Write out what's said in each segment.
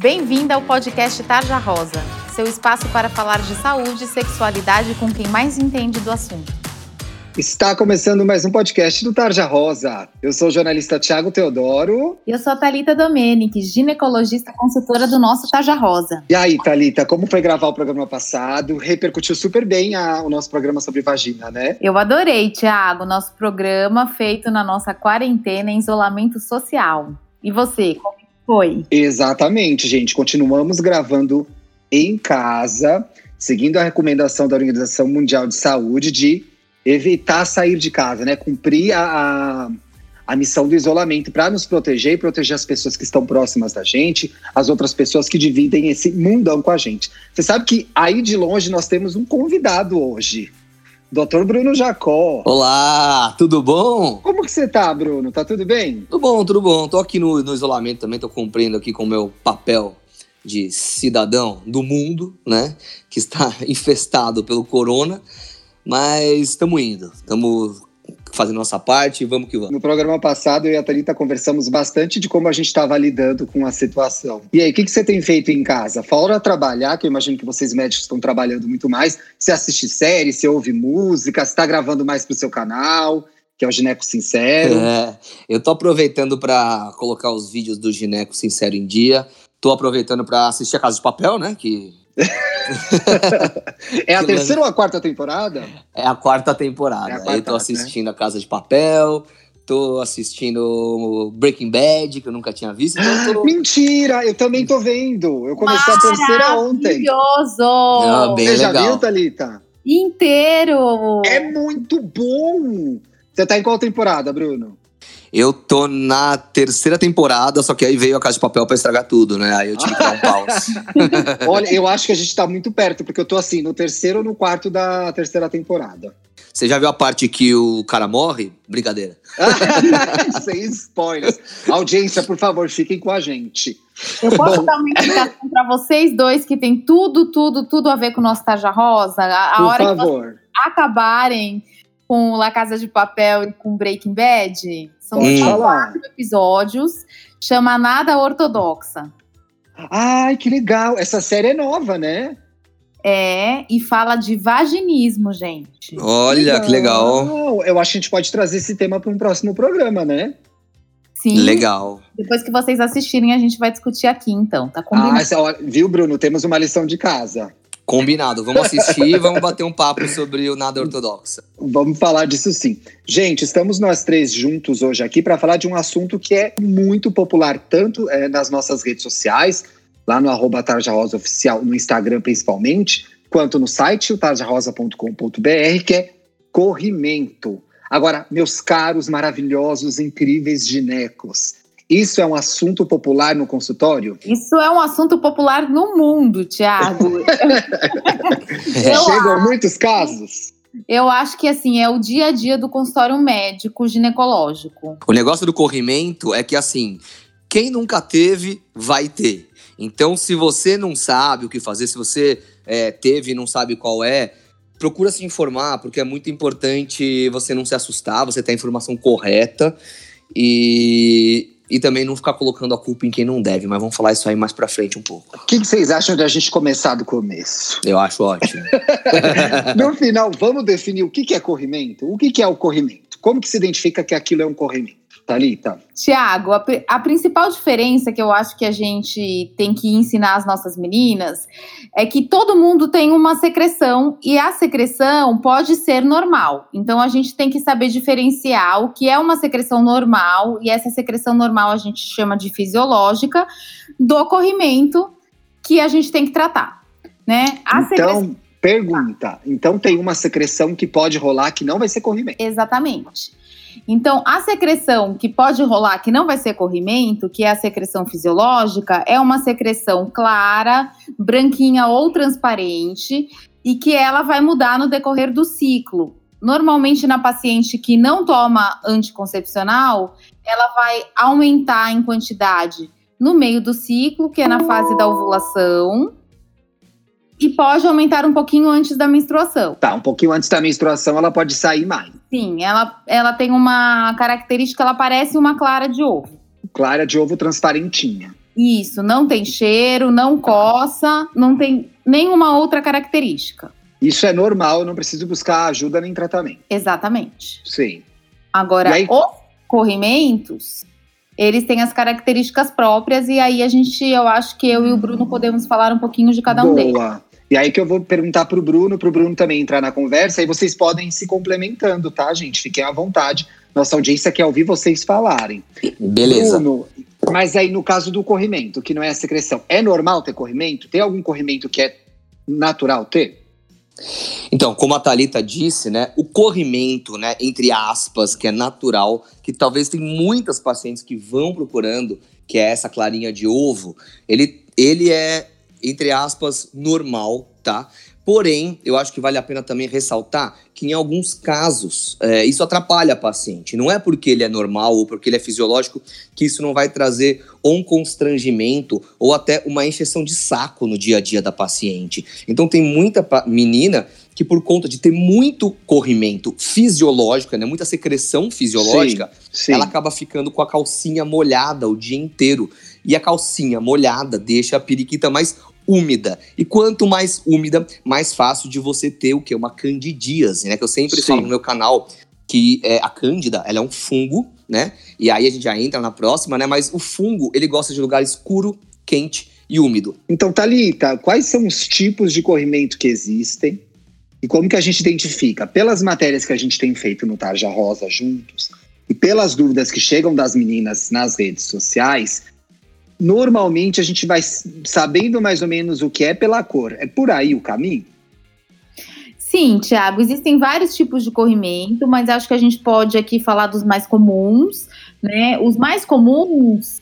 Bem-vinda ao podcast Tarja Rosa, seu espaço para falar de saúde e sexualidade com quem mais entende do assunto. Está começando mais um podcast do Tarja Rosa. Eu sou o jornalista Tiago Teodoro. E eu sou a Thalita Domenic, ginecologista consultora do nosso Tarja Rosa. E aí, Thalita, como foi gravar o programa passado? Repercutiu super bem a, o nosso programa sobre vagina, né? Eu adorei, Tiago, nosso programa feito na nossa quarentena em isolamento social. E você, como foi? Exatamente, gente. Continuamos gravando em casa, seguindo a recomendação da Organização Mundial de Saúde de evitar sair de casa, né? Cumprir a, a, a missão do isolamento para nos proteger e proteger as pessoas que estão próximas da gente, as outras pessoas que dividem esse mundão com a gente. Você sabe que aí de longe nós temos um convidado hoje. Doutor Bruno Jacó. Olá, tudo bom? Como que você tá, Bruno? Tá tudo bem? Tudo bom, tudo bom. Tô aqui no, no isolamento também, tô cumprindo aqui com o meu papel de cidadão do mundo, né? Que está infestado pelo corona. Mas estamos indo, estamos fazendo nossa parte e vamos que vamos. No programa passado, eu e a Thalita conversamos bastante de como a gente estava lidando com a situação. E aí, o que, que você tem feito em casa? Fora trabalhar, que eu imagino que vocês médicos estão trabalhando muito mais, você assiste série, você ouve música, você está gravando mais para o seu canal, que é o Gineco Sincero. É, eu tô aproveitando para colocar os vídeos do Gineco Sincero em dia. Tô aproveitando para assistir a Casa de Papel, né? Que é a terceira ou a quarta temporada? É a quarta temporada. É a quarta, eu tô né? assistindo né? A Casa de Papel, tô assistindo Breaking Bad, que eu nunca tinha visto. Então tô... Mentira! Eu também tô vendo. Eu comecei a terceira ontem. Maravilhoso! Ah, bem Você legal. já viu, Thalita? Inteiro! É muito bom! Você tá em qual temporada, Bruno? Eu tô na terceira temporada, só que aí veio a Casa de Papel pra estragar tudo, né? Aí eu tive que dar um pause. Olha, eu acho que a gente tá muito perto, porque eu tô assim, no terceiro ou no quarto da terceira temporada. Você já viu a parte que o cara morre? Brincadeira. Sem spoilers. Audiência, por favor, fiquem com a gente. Eu posso Bom. dar uma indicação para vocês dois que tem tudo, tudo, tudo a ver com o nosso Taja Rosa? A, a por hora favor. que vocês acabarem com La Casa de Papel e com Breaking Bad, são falar. quatro episódios, chama Nada Ortodoxa. Ai, que legal. Essa série é nova, né? É, e fala de vaginismo, gente. Olha, que legal. Eu acho que a gente pode trazer esse tema para um próximo programa, né? Sim. Legal. Depois que vocês assistirem, a gente vai discutir aqui, então. Tá combinado? Ah, essa hora- viu, Bruno? Temos uma lição de casa. Combinado. Vamos assistir e vamos bater um papo sobre o nada ortodoxa. Vamos falar disso sim. Gente, estamos nós três juntos hoje aqui para falar de um assunto que é muito popular, tanto eh, nas nossas redes sociais, lá no arroba Tarja Rosa Oficial, no Instagram principalmente, quanto no site, o tarjarosa.com.br, que é corrimento. Agora, meus caros, maravilhosos, incríveis ginecos, isso é um assunto popular no consultório? Isso é um assunto popular no mundo, Thiago. Eu Chegam muitos casos? Eu acho que assim é o dia a dia do consultório médico ginecológico. O negócio do corrimento é que, assim, quem nunca teve, vai ter. Então, se você não sabe o que fazer, se você é, teve e não sabe qual é, procura se informar, porque é muito importante você não se assustar, você ter a informação correta e, e também não ficar colocando a culpa em quem não deve. Mas vamos falar isso aí mais pra frente um pouco. O que que vocês acham de a gente começar do começo? Eu acho ótimo. No final, vamos definir o que que é corrimento? O que que é o corrimento? Como que se identifica que aquilo é um corrimento? Thalita? Tiago, a, a principal diferença que eu acho que a gente tem que ensinar as nossas meninas é que todo mundo tem uma secreção e a secreção pode ser normal. Então a gente tem que saber diferenciar o que é uma secreção normal e essa secreção normal a gente chama de fisiológica do corrimento que a gente tem que tratar, né? A secreção Então, pergunta. Então tem uma secreção que pode rolar que não vai ser corrimento. Exatamente. Então, a secreção que pode rolar, que não vai ser corrimento, que é a secreção fisiológica, é uma secreção clara, branquinha ou transparente, e que ela vai mudar no decorrer do ciclo. Normalmente, na paciente que não toma anticoncepcional, ela vai aumentar em quantidade no meio do ciclo, que é na fase da ovulação, e pode aumentar um pouquinho antes da menstruação. Tá, um pouquinho antes da menstruação ela pode sair mais. Sim, ela, ela tem uma característica, ela parece uma clara de ovo. Clara de ovo transparentinha. Isso, não tem cheiro, não coça, não tem nenhuma outra característica. Isso é normal, não preciso buscar ajuda nem tratamento. Exatamente. Sim. Agora, os corrimentos, eles têm as características próprias e aí a gente, eu acho que eu e o Bruno podemos falar um pouquinho de cada um Boa. E aí que eu vou perguntar pro Bruno, pro Bruno também entrar na conversa, e vocês podem se complementando, tá, gente? Fiquem à vontade. Nossa audiência quer ouvir vocês falarem. Beleza. Bruno, mas aí no caso do corrimento, que não é a secreção, é normal ter corrimento? Tem algum corrimento que é natural ter? Então, como a Thalita disse, né, o corrimento, né, entre aspas, que é natural, que talvez tem muitas pacientes que vão procurando, que é essa clarinha de ovo, ele, ele é, entre aspas, normal, tá? Porém, eu acho que vale a pena também ressaltar que em alguns casos é, isso atrapalha a paciente. Não é porque ele é normal ou porque ele é fisiológico que isso não vai trazer um constrangimento ou até uma encheção de saco no dia a dia da paciente. Então tem muita menina que por conta de ter muito corrimento fisiológico, né, muita secreção fisiológica, sim, sim. ela acaba ficando com a calcinha molhada o dia inteiro. E a calcinha molhada deixa a periquita mais úmida. E quanto mais úmida, mais fácil de você ter o que? Uma candidíase, né? Que eu sempre Sim. falo no meu canal que é, a cândida, ela é um fungo, né? E aí a gente já entra na próxima, né? Mas o fungo, ele gosta de lugar escuro, quente e úmido. Então, Thalita, quais são os tipos de corrimento que existem? E como que a gente identifica? Pelas matérias que a gente tem feito no Tarja Rosa juntos e pelas dúvidas que chegam das meninas nas redes sociais, normalmente a gente vai sabendo mais ou menos o que é pela cor. É por aí o caminho? Sim, Tiago, existem vários tipos de corrimento, mas acho que a gente pode aqui falar dos mais comuns, né? Os mais comuns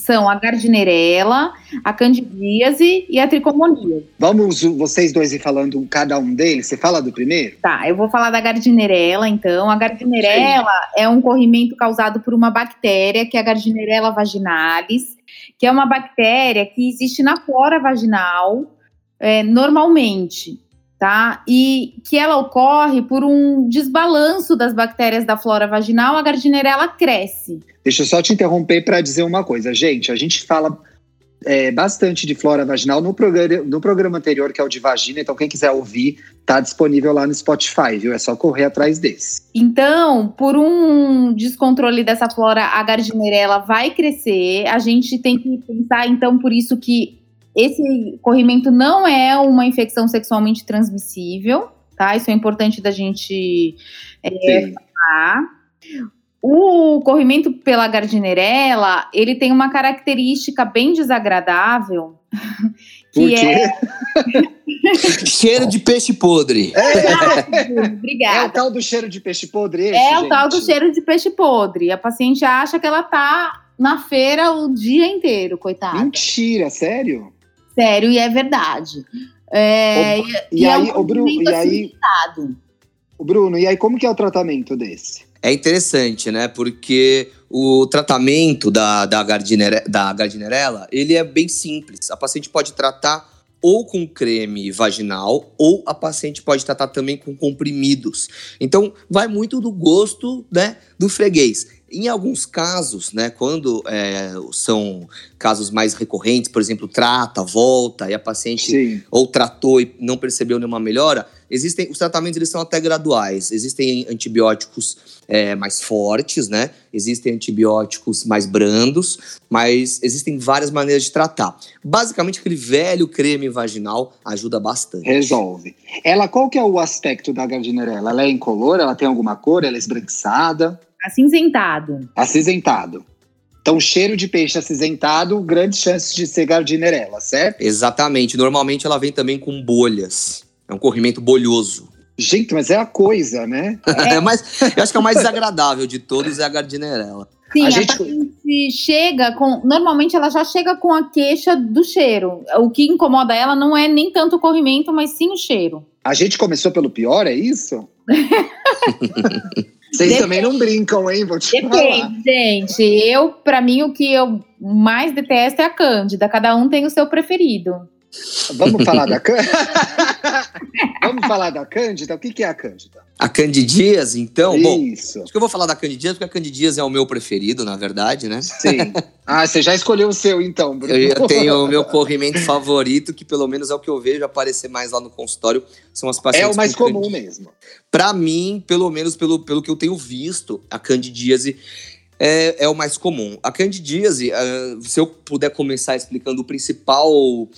são a gardnerela, a candidíase e a tricomoníase. Vamos vocês dois ir falando cada um deles? Você fala do primeiro? Tá, eu vou falar da gardnerela, então. A gardnerela é um corrimento causado por uma bactéria, que é a Gardnerella vaginalis, que é uma bactéria que existe na flora vaginal é, normalmente, tá? E que ela ocorre por um desbalanço das bactérias da flora vaginal, a Gardnerella cresce. Deixa eu só te interromper para dizer uma coisa. Gente, a gente fala é, bastante de flora vaginal no programa, no programa anterior, que é o de vagina. Então, quem quiser ouvir, tá disponível lá no Spotify, viu? É só correr atrás desse. Então, por um descontrole dessa flora, a Gardnerella vai crescer. A gente tem que pensar, então, por isso que esse corrimento não é uma infecção sexualmente transmissível, tá? Isso é importante da gente é, falar. O corrimento pela Gardnerella, ele tem uma característica bem desagradável, Por que quê? é... Cheiro de peixe podre. É o Obrigada. tal do cheiro de peixe podre, esse, É o gente? tal do cheiro de peixe podre. A paciente acha que ela tá na feira o dia inteiro, coitada. Mentira, sério? Sério, e é verdade. É, E, é um aí, o Bruno, e aí, o Bruno, e aí como que é o tratamento desse? É interessante, né? Porque o tratamento da, da, gardinere, da gardnerella, ele é bem simples. A paciente pode tratar ou com creme vaginal, ou a paciente pode tratar também com comprimidos. Então, vai muito do gosto né, do freguês. Em alguns casos, né, quando é, são casos mais recorrentes, por exemplo, trata, volta, e a paciente Sim. ou tratou e não percebeu nenhuma melhora, existem os tratamentos eles são até graduais. Existem antibióticos é, mais fortes, né? Existem antibióticos mais brandos, mas existem várias maneiras de tratar. Basicamente, aquele velho creme vaginal ajuda bastante. Resolve. Ela, qual que é o aspecto da gardnerella? Ela é incolor? Ela tem alguma cor? Ela é esbranquiçada? Acinzentado. Acinzentado. Então, cheiro de peixe acinzentado, grandes chances de ser gardnerella, certo? Exatamente. Normalmente ela vem também com bolhas. É um corrimento bolhoso. Gente, mas é a coisa, né? É. mas eu acho que é o mais desagradável de todos é a gardnerella. Sim, A a, gente- paciente chega com. Normalmente ela já chega com a queixa do cheiro. O que incomoda ela não é nem tanto o corrimento, mas sim o cheiro. A gente começou pelo pior, é isso? Vocês Depende. também não brincam, hein? Vou te falar. Depende, gente. Eu, pra mim, o que eu mais detesto é a Cândida. Cada um tem o seu preferido. Vamos falar da Cândida? Vamos falar da Cândida? O que, é a Cândida? A candidíase, então? Isso. Bom, acho que eu vou falar da candidíase, porque a candidíase é o meu preferido, na verdade, né? Sim. Ah, você já escolheu o seu, então, Bruno. Eu tenho o meu corrimento favorito, que pelo menos é o que eu vejo aparecer mais lá no consultório, são as pacientes É o mais comum mesmo. Para mim, pelo menos pelo, pelo que eu tenho visto, a candidíase é, é o mais comum. A candidíase, uh, se eu puder começar explicando o principal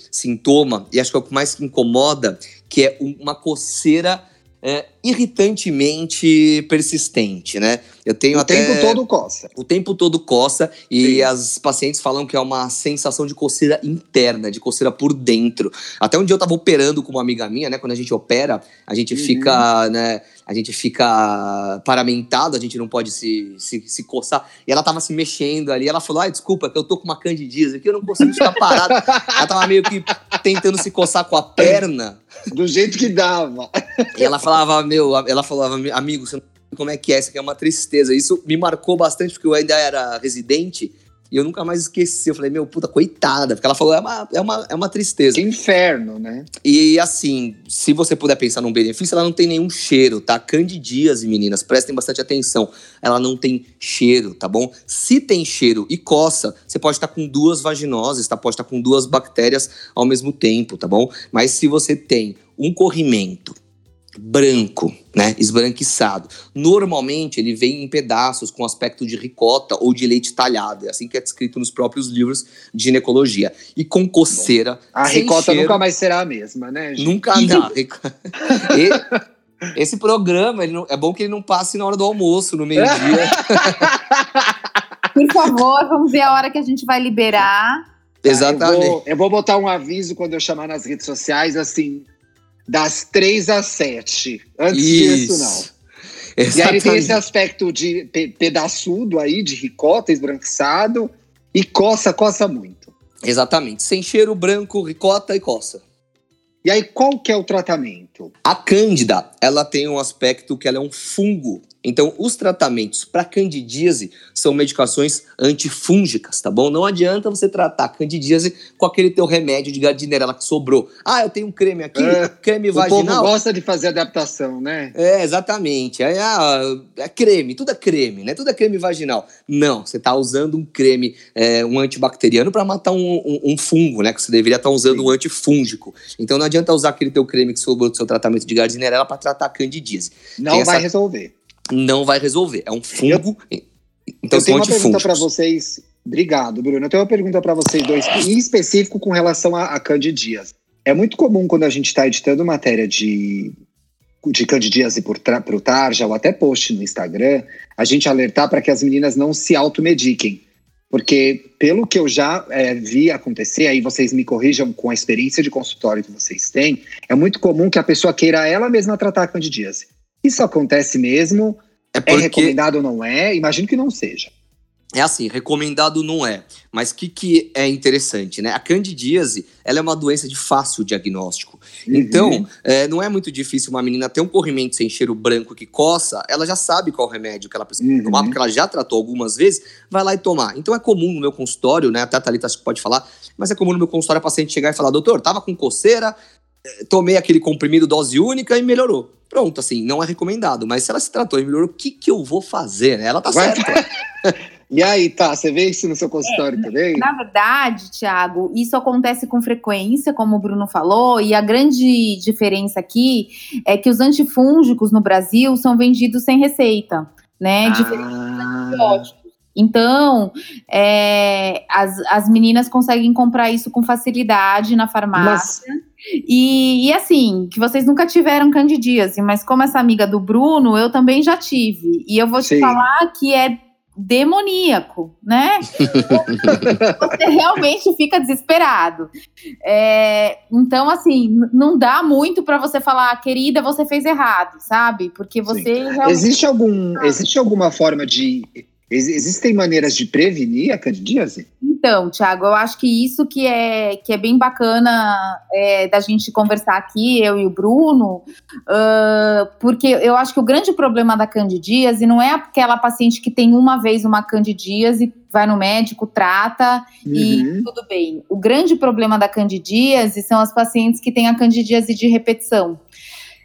sintoma, e acho que é o que mais incomoda, que é uma coceira é, irritantemente persistente, né? Eu tenho o até... tempo todo coça. O tempo todo coça e Sim. as pacientes falam que é uma sensação de coceira interna, de coceira por dentro. Até um dia eu tava operando com uma amiga minha, né? Quando a gente opera, a gente uhum. fica, né? A gente fica paramentado, a gente não pode se, se, se coçar. E ela tava se mexendo ali, ela falou, ai, desculpa, que eu tô com uma candidíase aqui, eu não consigo ficar parada. ela tava meio que tentando se coçar com a perna. Do jeito que dava. E ela falava, meu, ela falava, amigo, você não sabe como é que é, isso aqui é uma tristeza. Isso me marcou bastante, porque eu ainda era residente e eu nunca mais esqueci. Eu falei, meu, puta, coitada. Porque ela falou, é uma, é uma, é uma tristeza. Que inferno, né? E assim, se você puder pensar num benefício, ela não tem nenhum cheiro, tá? Candidíase, meninas, prestem bastante atenção. Ela não tem cheiro, tá bom? Se tem cheiro e coça, você pode estar com duas vaginoses, tá? Pode estar com duas bactérias ao mesmo tempo, tá bom? Mas se você tem um corrimento, branco, né, esbranquiçado. Normalmente ele vem em pedaços com aspecto de ricota ou de leite talhado, é assim que é descrito nos próprios livros de ginecologia. E com coceira. A ricota cheiro, nunca mais será a mesma, né? Gente? Nunca dá. Esse programa não, é bom que ele não passe na hora do almoço, no meio-dia. Por favor, vamos ver a hora que a gente vai liberar. Exatamente. Eu vou, eu vou botar um aviso quando eu chamar nas redes sociais, assim, das três às sete. Antes Isso. disso, não. Exatamente. E aí tem esse aspecto de pe pedaçudo aí, de ricota esbranquiçado, e coça, coça muito. Exatamente. Sem cheiro branco, ricota e coça. E aí, qual que é o tratamento? A cândida, ela tem um aspecto que ela é um fungo então, os tratamentos para candidíase são medicações antifúngicas, tá bom? Não adianta você tratar candidíase com aquele teu remédio de gardnerella que sobrou. Ah, eu tenho um creme aqui, é, creme vaginal. O povo gosta de fazer adaptação, né? É, exatamente. É, é creme, tudo é creme, né? Tudo é creme vaginal. Não, você está usando um creme, é, um antibacteriano para matar um, um, um, fungo, né? Que você deveria estar tá usando Sim. um antifúngico. Então, não adianta usar aquele teu creme que sobrou do seu tratamento de gardnerella para tratar candidíase. Não vai resolver não vai resolver. É um fungo. Eu, então, eu tenho uma pergunta para vocês. Obrigado, Bruno. Eu tenho uma pergunta para vocês dois, em específico com relação a, a candidíase. É muito comum quando a gente está editando matéria de, de candidíase para o Tarja ou até post no Instagram, a gente alertar para que as meninas não se automediquem. Porque, pelo que eu já é, vi acontecer, aí vocês me corrijam com a experiência de consultório que vocês têm, é muito comum que a pessoa queira ela mesma tratar a candidíase. Isso acontece mesmo? É, é porque... é recomendado ou não é? Imagino que não seja. É assim, recomendado não é. Mas o que, que é interessante, né? A candidíase, ela é uma doença de fácil diagnóstico. Uhum. Então, é, não é muito difícil uma menina ter um corrimento sem cheiro branco que coça, ela já sabe qual remédio que ela precisa uhum. tomar, porque ela já tratou algumas vezes, vai lá e tomar. Então é comum no meu consultório, né? Até a Thalita acho que pode falar, mas é comum no meu consultório a paciente chegar e falar, doutor, tava com coceira, tomei aquele comprimido dose única e melhorou. Pronto, assim, não é recomendado. Mas se ela se tratou e melhorou, o que, que eu vou fazer? Né? Ela tá Vai. certa. E aí, tá, você vê isso no seu consultório é, também? Na verdade, Thiago, isso acontece com frequência, como o Bruno falou, e a grande diferença aqui é que os antifúngicos no Brasil são vendidos sem receita, né? Diferente ah. Então, é, as, as meninas conseguem comprar isso com facilidade na farmácia. Mas... E, e, assim, que vocês nunca tiveram candidíase, mas como essa amiga do Bruno, eu também já tive. E eu vou te Sim. falar que é demoníaco, né? você realmente fica desesperado. É, então, assim, não dá muito para você falar, querida, você fez errado, sabe? Porque você realmente... existe algum, existe alguma forma de Existem maneiras de prevenir a candidíase? Então, Thiago, eu acho que isso que é, que é bem bacana é, da gente conversar aqui, eu e o Bruno, uh, porque eu acho que o grande problema da candidíase não é aquela paciente que tem uma vez uma candidíase, vai no médico, trata uhum. e tudo bem. O grande problema da candidíase são as pacientes que têm a candidíase de repetição.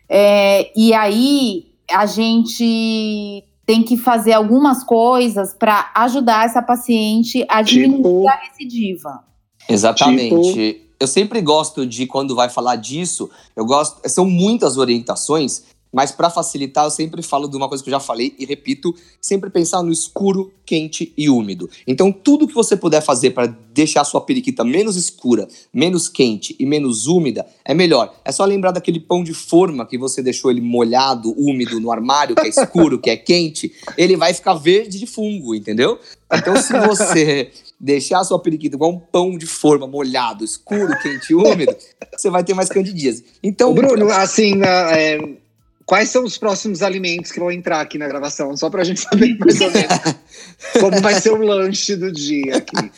É, e aí a gente tem que fazer algumas coisas para ajudar essa paciente a diminuir tipo... a recidiva. Exatamente. Tipo... Eu sempre gosto de, quando vai falar disso, eu gosto. São muitas orientações mas para facilitar, eu sempre falo de uma coisa que eu já falei e repito, sempre pensar no escuro, quente e úmido. Então, tudo que você puder fazer para deixar a sua periquita menos escura, menos quente e menos úmida, é melhor. É só lembrar daquele pão de forma que você deixou ele molhado, úmido no armário, que é escuro, que é quente, ele vai ficar verde de fungo, entendeu? Então, se você deixar a sua periquita igual um pão de forma molhado, escuro, quente e úmido, você vai ter mais candidíase. Então, Bruno, assim, é Quais são os próximos alimentos que vão entrar aqui na gravação? Só para a gente saber mais ou menos como vai ser o lanche do dia aqui.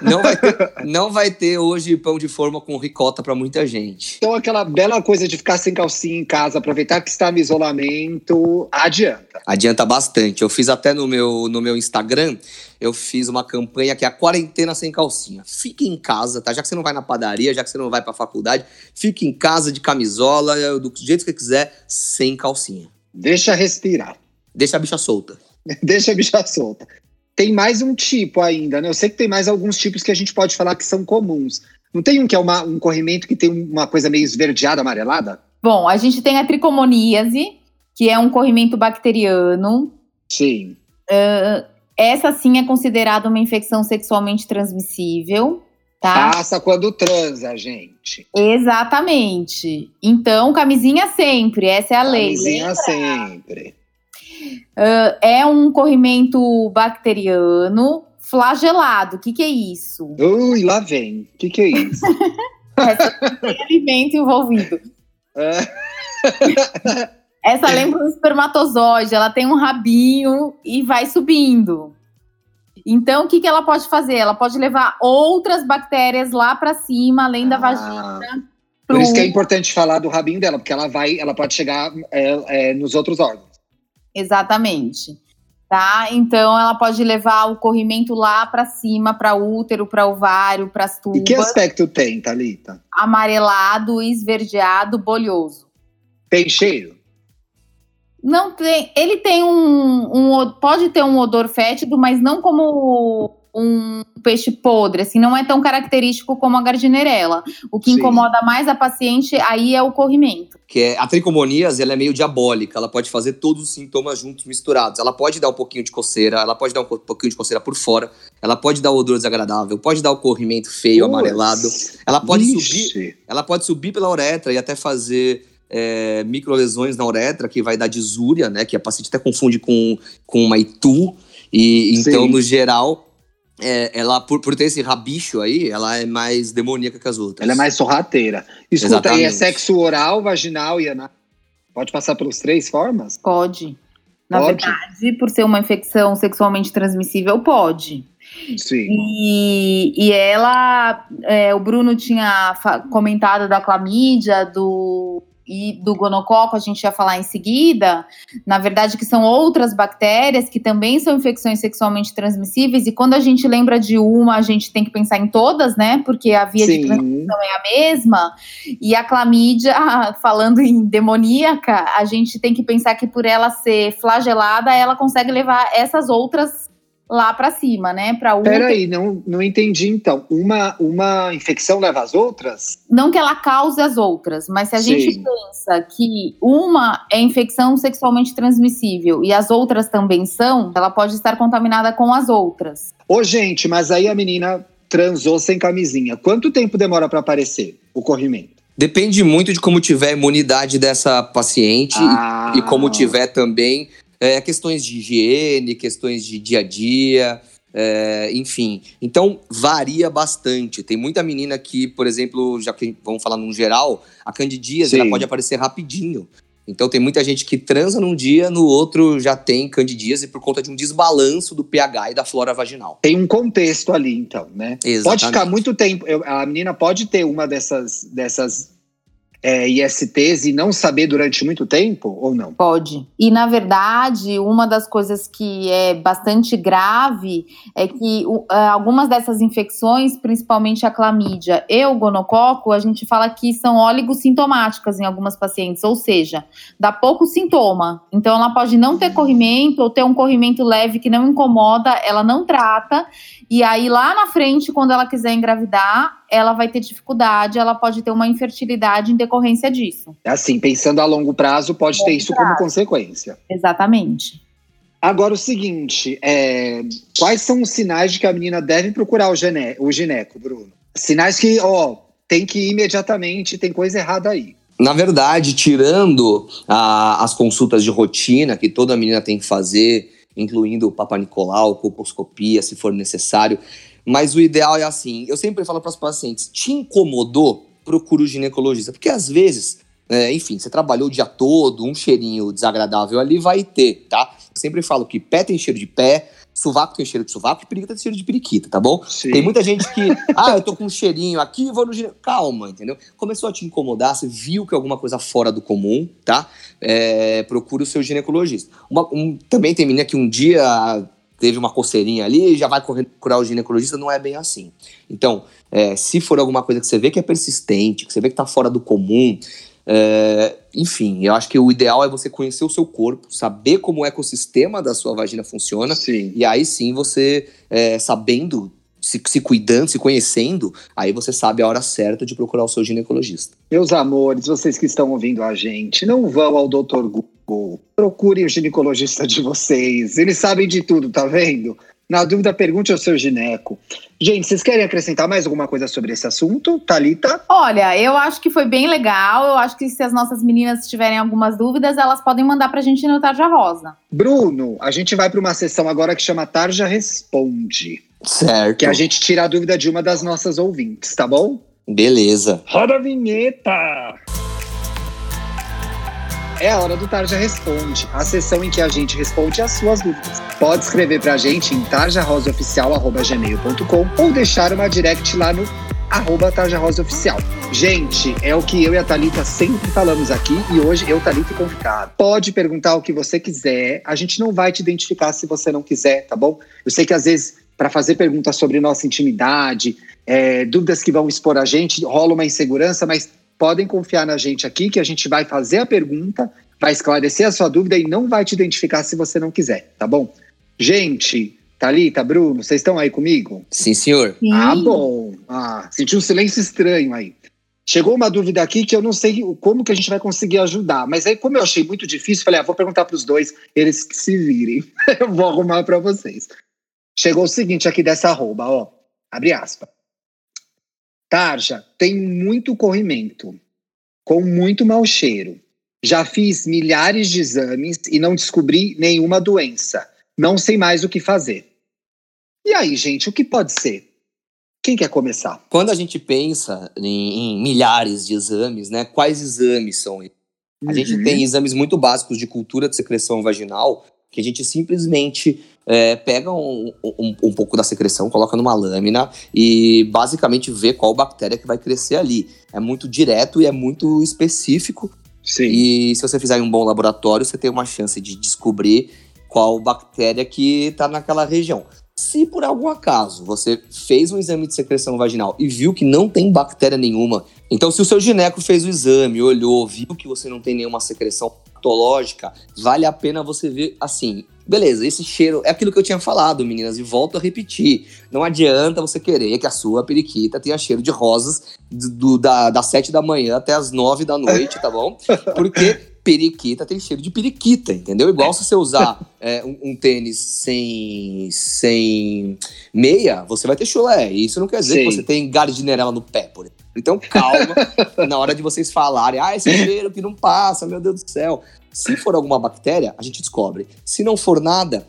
Não vai, ter, não vai ter hoje pão de forma com ricota para muita gente. Então, aquela bela coisa de ficar sem calcinha em casa, aproveitar que está no isolamento, adianta. Adianta bastante. Eu fiz até no meu, no meu Instagram, eu fiz uma campanha que é a quarentena sem calcinha. Fique em casa, tá? Já que você não vai na padaria, já que você não vai para a faculdade, fique em casa de camisola, do jeito que quiser, sem calcinha. Deixa respirar. Deixa a bicha solta. Deixa a bicha solta. Tem mais um tipo ainda, né? Eu sei que tem mais alguns tipos que a gente pode falar que são comuns. Não tem um que é uma, um corrimento que tem uma coisa meio esverdeada, amarelada? Bom, a gente tem a tricomoníase, que é um corrimento bacteriano. Sim. Uh, essa sim é considerada uma infecção sexualmente transmissível. Tá? Passa quando transa, gente. Exatamente. Então, camisinha sempre, essa é a lei. Camisinha sempre. Uh, é um corrimento bacteriano flagelado. O que, que é isso? Ui, lá vem. O que, que é isso? tem alimento envolvido. Essa lembra um espermatozoide, ela tem um rabinho e vai subindo. Então, o que, que ela pode fazer? Ela pode levar outras bactérias lá para cima, além da ah, vagina. Por isso que é importante falar do rabinho dela, porque ela vai, ela pode chegar é, é, nos outros órgãos. Exatamente. Tá? Então, ela pode levar o corrimento lá para cima, para útero, para ovário, para as tubas. E que aspecto tem, Thalita? Amarelado, esverdeado, bolhoso. Tem cheiro? Não tem. Ele tem um, um, Pode ter um odor fétido, mas não como um peixe podre, assim, não é tão característico como a gardnerella. O que Sim. incomoda mais a paciente aí é o corrimento. Que é, a tricomoníase, ela é meio diabólica, ela pode fazer todos os sintomas juntos, misturados. Ela pode dar um pouquinho de coceira, ela pode dar um pouquinho de coceira por fora, ela pode dar o odor desagradável, pode dar o corrimento feio, Nossa. amarelado. Ela pode Vixe. subir, ela pode subir pela uretra e até fazer é, microlesões na uretra, que vai dar disúria, né? Que a paciente até confunde com, com uma itu. E então, no geral, é, ela, por, por ter esse rabicho aí, ela é mais demoníaca que as outras. Ela é mais sorrateira. Escuta, aí é sexo oral, vaginal e anal? Pode passar pelas três formas? Pode. Na pode? verdade, por ser uma infecção sexualmente transmissível, pode. Sim. E, e ela, é, o Bruno tinha comentado da clamídia, do e do gonococo a gente ia falar em seguida, na verdade que são outras bactérias que também são infecções sexualmente transmissíveis e quando a gente lembra de uma, a gente tem que pensar em todas, né? Porque a via Sim. de transmissão é a mesma. E a clamídia, falando em demoníaca, a gente tem que pensar que por ela ser flagelada, ela consegue levar essas outras lá para cima, né? Para Peraí, não, não entendi então. Uma, uma infecção leva às outras? Não que ela cause as outras, mas se a Sim. gente pensa que uma é infecção sexualmente transmissível e as outras também são, ela pode estar contaminada com as outras. Ô, gente, mas aí a menina transou sem camisinha. Quanto tempo demora para aparecer o corrimento? Depende muito de como tiver a imunidade dessa paciente ah. e como tiver também é, questões de higiene, questões de dia a dia, é, enfim. Então, varia bastante. Tem muita menina que, por exemplo, já que vamos falar num geral, a candidíase ela pode aparecer rapidinho. Então tem muita gente que transa num dia, no outro já tem candidíase por conta de um desbalanço do pH e da flora vaginal. Tem um contexto ali, então, né? Exatamente. Pode ficar muito tempo. a menina pode ter uma dessas, dessas é, ISTs e não saber durante muito tempo, ou não? Pode. E, na verdade, uma das coisas que é bastante grave é que ah, algumas dessas infecções, principalmente a clamídia e o gonococo, a gente fala que são oligossintomáticas em algumas pacientes, ou seja, dá pouco sintoma. Então, ela pode não ter corrimento ou ter um corrimento leve que não incomoda, ela não trata. E aí, lá na frente, quando ela quiser engravidar, ela vai ter dificuldade, ela pode ter uma infertilidade em decorrência disso. Assim, pensando a longo prazo, pode ter isso como consequência. Exatamente. Agora, o seguinte, é, quais são os sinais de que a menina deve procurar o, gene, o gineco, Bruno? Sinais que, ó, tem que ir imediatamente, tem coisa errada aí. Na verdade, tirando a- as consultas de rotina que toda menina tem que fazer, incluindo o Papa Nicolau, colposcopia, se for necessário, mas o ideal é assim: eu sempre falo para os pacientes, te incomodou? Procura o ginecologista, porque às vezes, é, enfim, você trabalhou o dia todo, um cheirinho desagradável ali vai ter, tá? Eu sempre falo que pé tem cheiro de pé, sovaco tem cheiro de sovaco e periquita tem cheiro de periquita, tá bom? Sim. Tem muita gente que, ah, eu tô com um cheirinho aqui, vou no gine... Calma, entendeu? Começou a te incomodar, você viu que é alguma coisa fora do comum, tá? É, procura o seu ginecologista. Uma- um- também tem menina que um dia teve uma coceirinha ali já vai correndo procurar o ginecologista, não é bem assim. Então, é, se for alguma coisa que você vê que é persistente, que você vê que tá fora do comum, é, enfim, eu acho que o ideal é você conhecer o seu corpo, saber como o ecossistema da sua vagina funciona Sim. e aí sim você, é, sabendo, se, se cuidando, se conhecendo, aí você sabe a hora certa de procurar o seu ginecologista. Meus amores, vocês que estão ouvindo a gente, não vão ao Dr. Google. Procurem o ginecologista de vocês. Eles sabem de tudo, tá vendo? Na dúvida, pergunte ao seu gineco. Gente, vocês querem acrescentar mais alguma coisa sobre esse assunto? Thalita? Olha, eu acho que foi bem legal. Eu acho que se as nossas meninas tiverem algumas dúvidas, elas podem mandar pra gente no Tarja Rosa. Bruno, a gente vai para uma sessão agora que chama Tarja Responde. Certo. Que a gente tira a dúvida de uma das nossas ouvintes, tá bom? Beleza. Roda a vinheta! É a hora do Tarja Responde, a sessão em que a gente responde as suas dúvidas. Pode escrever pra gente em tarjarosaoficial.gmail.com ou deixar uma direct lá no arroba. Gente, é o que eu e a Thalita sempre falamos aqui e hoje eu, Thalita e convidado. Pode perguntar o que você quiser, a gente não vai te identificar se você não quiser, tá bom? Eu sei que às vezes, para fazer perguntas sobre nossa intimidade, é, dúvidas que vão expor a gente, rola uma insegurança, mas podem confiar na gente aqui que a gente vai fazer a pergunta, vai esclarecer a sua dúvida e não vai te identificar se você não quiser, tá bom? Gente, Thalita, Bruno, vocês estão aí comigo? Sim, senhor. Sim. Ah, bom. Ah, senti um silêncio estranho aí. Chegou uma dúvida aqui que eu não sei como que a gente vai conseguir ajudar, mas aí como eu achei muito difícil, falei, ah, vou perguntar para os dois, eles que se virem. eu vou arrumar para vocês. Chegou o seguinte aqui dessa arroba, ó. Abre aspas. Tarja, tenho muito corrimento, com muito mau cheiro. Já fiz milhares de exames e não descobri nenhuma doença. Não sei mais o que fazer. E aí, gente, o que pode ser? Quem quer começar? Quando a gente pensa em, em milhares de exames, né? Quais exames são? A gente Uhum. tem exames muito básicos de cultura de secreção vaginal que a gente simplesmente é, pega um, um, um pouco da secreção, coloca numa lâmina e basicamente vê qual bactéria que vai crescer ali. É muito direto e é muito específico. Sim. E se você fizer em um bom laboratório, você tem uma chance de descobrir qual bactéria que está naquela região. Se por algum acaso você fez um exame de secreção vaginal e viu que não tem bactéria nenhuma, então se o seu gineco fez o exame, olhou, viu que você não tem nenhuma secreção patológica, vale a pena você ver assim. Beleza, esse cheiro é aquilo que eu tinha falado, meninas, e volto a repetir. Não adianta você querer que a sua periquita tenha cheiro de rosas do, da, das sete da manhã até as nove da noite, tá bom? Porque periquita tem cheiro de periquita, entendeu? Igual se você usar é, um, um tênis sem, sem meia, você vai ter chulé. E isso não quer dizer Sim. que você tem gardnerela no pé, por exemplo. Então calma na hora de vocês falarem, ah, esse cheiro que não passa, meu Deus do céu. Se for alguma bactéria, a gente descobre. Se não for nada,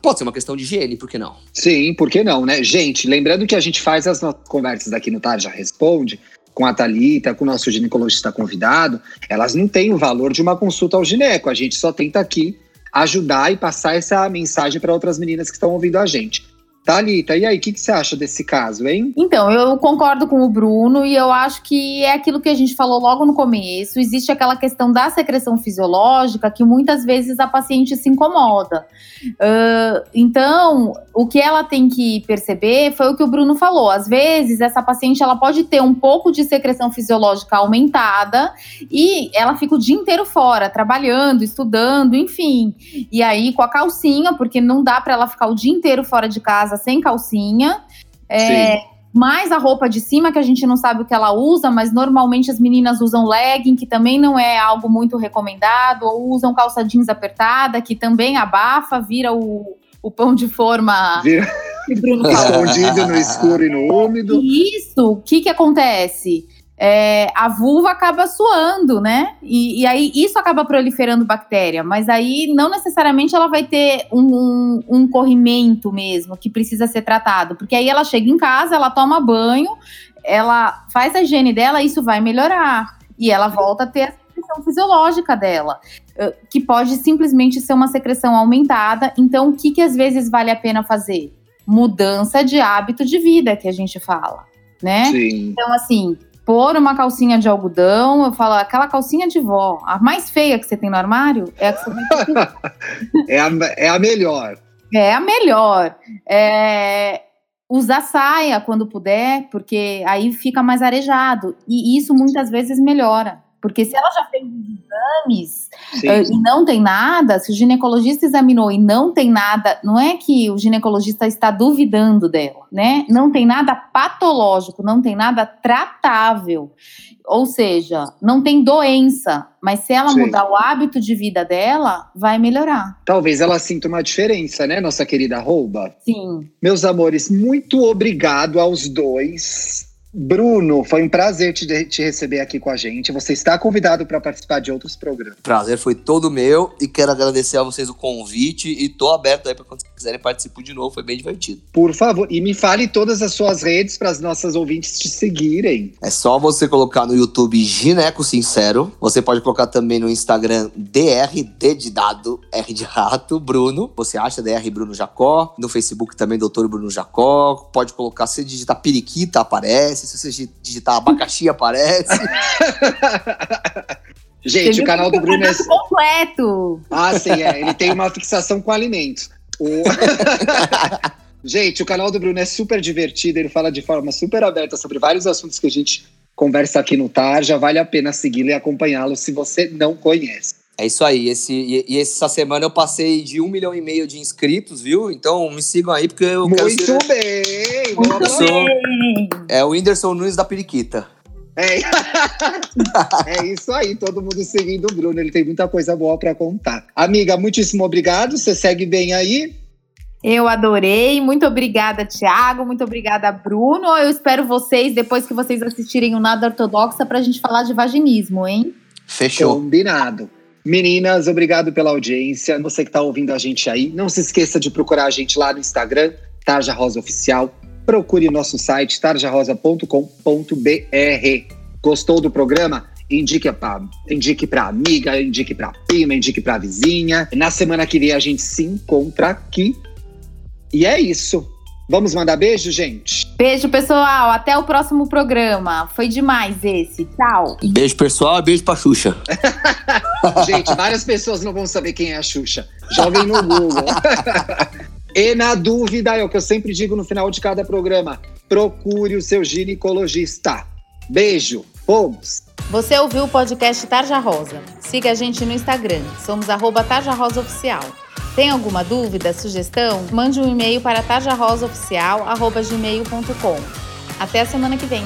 pode ser uma questão de higiene, por que não? Sim, por que não, né? Gente, lembrando que a gente faz as nossas conversas aqui no Tarja Responde com a Thalita, com o nosso ginecologista convidado, elas não têm o valor de uma consulta ao gineco. A gente só tenta aqui ajudar e passar essa mensagem para outras meninas que estão ouvindo a gente. Thalita, e aí, o que, que, você acha desse caso, hein? Então, eu concordo com o Bruno e eu acho que é aquilo que a gente falou logo no começo. Existe aquela questão da secreção fisiológica que muitas vezes a paciente se incomoda. Uh, então, o que ela tem que perceber foi o que o Bruno falou. Às vezes, essa paciente ela pode ter um pouco de secreção fisiológica aumentada e ela fica o dia inteiro fora, trabalhando, estudando, enfim. E aí, com a calcinha, porque não dá para ela ficar o dia inteiro fora de casa sem calcinha. É, mais a roupa de cima, que a gente não sabe o que ela usa, mas normalmente as meninas usam legging, que também não é algo muito recomendado, ou usam calça jeans apertada, que também abafa, vira o, o pão de forma. Vira. Escondido no escuro e no úmido. Isso, o que, que acontece? É, a vulva acaba suando, né? E, e, aí isso acaba proliferando bactéria, mas aí não necessariamente ela vai ter um, um, um, corrimento mesmo que precisa ser tratado, porque aí ela chega em casa, ela toma banho, ela faz a higiene dela, isso vai melhorar e ela volta a ter a secreção fisiológica dela, que pode simplesmente ser uma secreção aumentada. Então, o que, que às vezes vale a pena fazer? Mudança de hábito de vida que a gente fala, né? Sim. Então, assim, pôr uma calcinha de algodão, eu falo, aquela calcinha de vó, a mais feia que você tem no armário, é a que você vai é, a, é a melhor. É a melhor. É, usar saia quando puder, porque aí fica mais arejado. E isso muitas vezes melhora. Porque se ela já fez exames uh, e não tem nada, se o ginecologista examinou e não tem nada, não é que o ginecologista está duvidando dela, né? Não tem nada patológico, não tem nada tratável. Ou seja, não tem doença, mas se ela Sim. mudar o hábito de vida dela, vai melhorar. Talvez ela sinta uma diferença, né, nossa querida Rouba? Sim. Meus amores, muito obrigado aos dois Bruno, foi um prazer te, te, receber aqui com a gente. Você está convidado para participar de outros programas. Prazer foi todo meu e quero agradecer a vocês o convite e tô aberto aí para quando quiserem participar de novo, foi bem divertido. Por favor, e me fale todas as suas redes para as nossas ouvintes te seguirem. É só você colocar no YouTube Gineco Sincero. Você pode colocar também no Instagram DR D de dado R de rato Bruno. Você acha DR Bruno Jacó. No Facebook também Doutor Bruno Jacó. Pode colocar se digitar periquita aparece, se você digitar abacaxi, aparece. Gente, o canal do Bruno é. completo. Ah, sim, é. Ele tem uma fixação com alimentos. O... gente, o canal do Bruno é super divertido, ele fala de forma super aberta sobre vários assuntos que a gente conversa aqui no Tarja. Vale a pena segui-lo e acompanhá-lo se você não conhece. É isso aí. Esse, e, e, essa semana eu passei de um milhão e meio de inscritos, viu? Então me sigam aí, porque eu Muito quero ser... bem! Muito eu sou... bem! É o Whindersson Nunes da Periquita. É. é isso aí, todo mundo seguindo o Bruno, ele tem muita coisa boa para contar. Amiga, muitíssimo obrigado, você segue bem aí? Eu adorei, muito obrigada, Thiago, muito obrigada, Bruno. Eu espero vocês, depois que vocês assistirem o Nada Ortodoxa, para a gente falar de vaginismo, hein? Fechou. Combinado. Meninas, obrigado pela audiência. Você que está ouvindo a gente aí, não se esqueça de procurar a gente lá no Instagram, Tarja Rosa Oficial. Procure o nosso site, tarjarosa.com.br. Gostou do programa? Indique para indique pra amiga, indique para prima, indique para vizinha. Na semana que vem a gente se encontra aqui. E é isso. Vamos mandar beijo, gente? Beijo, pessoal. Até o próximo programa. Foi demais esse. Tchau. Beijo, pessoal. Beijo pra Xuxa. gente, várias pessoas não vão saber quem é a Xuxa. Joguem no Google. e na dúvida, é o que eu sempre digo no final de cada programa: procure o seu ginecologista. Beijo. Fomos. Você ouviu o podcast Tarja Rosa. Siga a gente no Instagram. Somos arroba Tarja Rosa Oficial. Tem alguma dúvida, sugestão? Mande um e-mail para tajarosaoficial.gmail.com. Até a semana que vem.